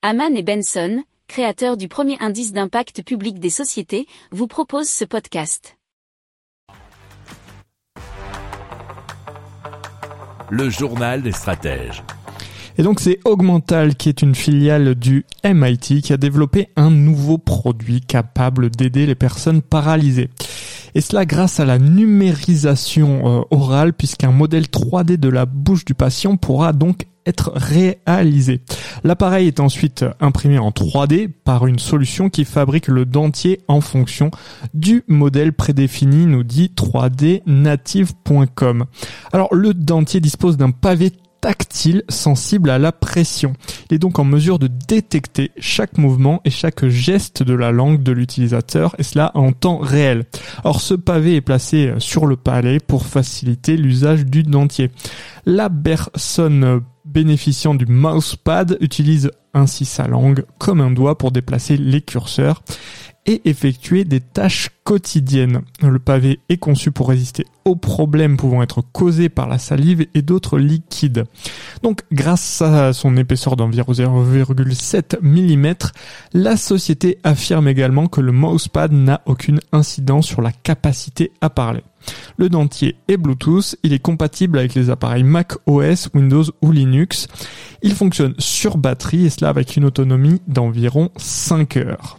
Haman et Benson, créateurs du premier indice d'impact public des sociétés, vous proposent ce podcast. Le journal des stratèges. Et donc c'est Augmental qui est une filiale du MIT qui a développé un nouveau produit capable d'aider les personnes paralysées. Et cela grâce à la numérisation euh, orale puisqu'un modèle 3D de la bouche du patient pourra donc réalisé. L'appareil est ensuite imprimé en 3D par une solution qui fabrique le dentier en fonction du modèle prédéfini, nous dit 3dnative.com. Alors le dentier dispose d'un pavé tactile sensible à la pression. Il est donc en mesure de détecter chaque mouvement et chaque geste de la langue de l'utilisateur et cela en temps réel. Or ce pavé est placé sur le palais pour faciliter l'usage du dentier. La personne bénéficiant du mousepad utilise ainsi sa langue comme un doigt pour déplacer les curseurs et effectuer des tâches quotidiennes. Le pavé est conçu pour résister aux problèmes pouvant être causés par la salive et d'autres liquides. Donc grâce à son épaisseur d'environ 0,7 mm, la société affirme également que le mousepad n'a aucune incidence sur la capacité à parler. Le dentier est Bluetooth, il est compatible avec les appareils Mac OS, Windows ou Linux. Il fonctionne sur batterie et cela avec une autonomie d'environ 5 heures.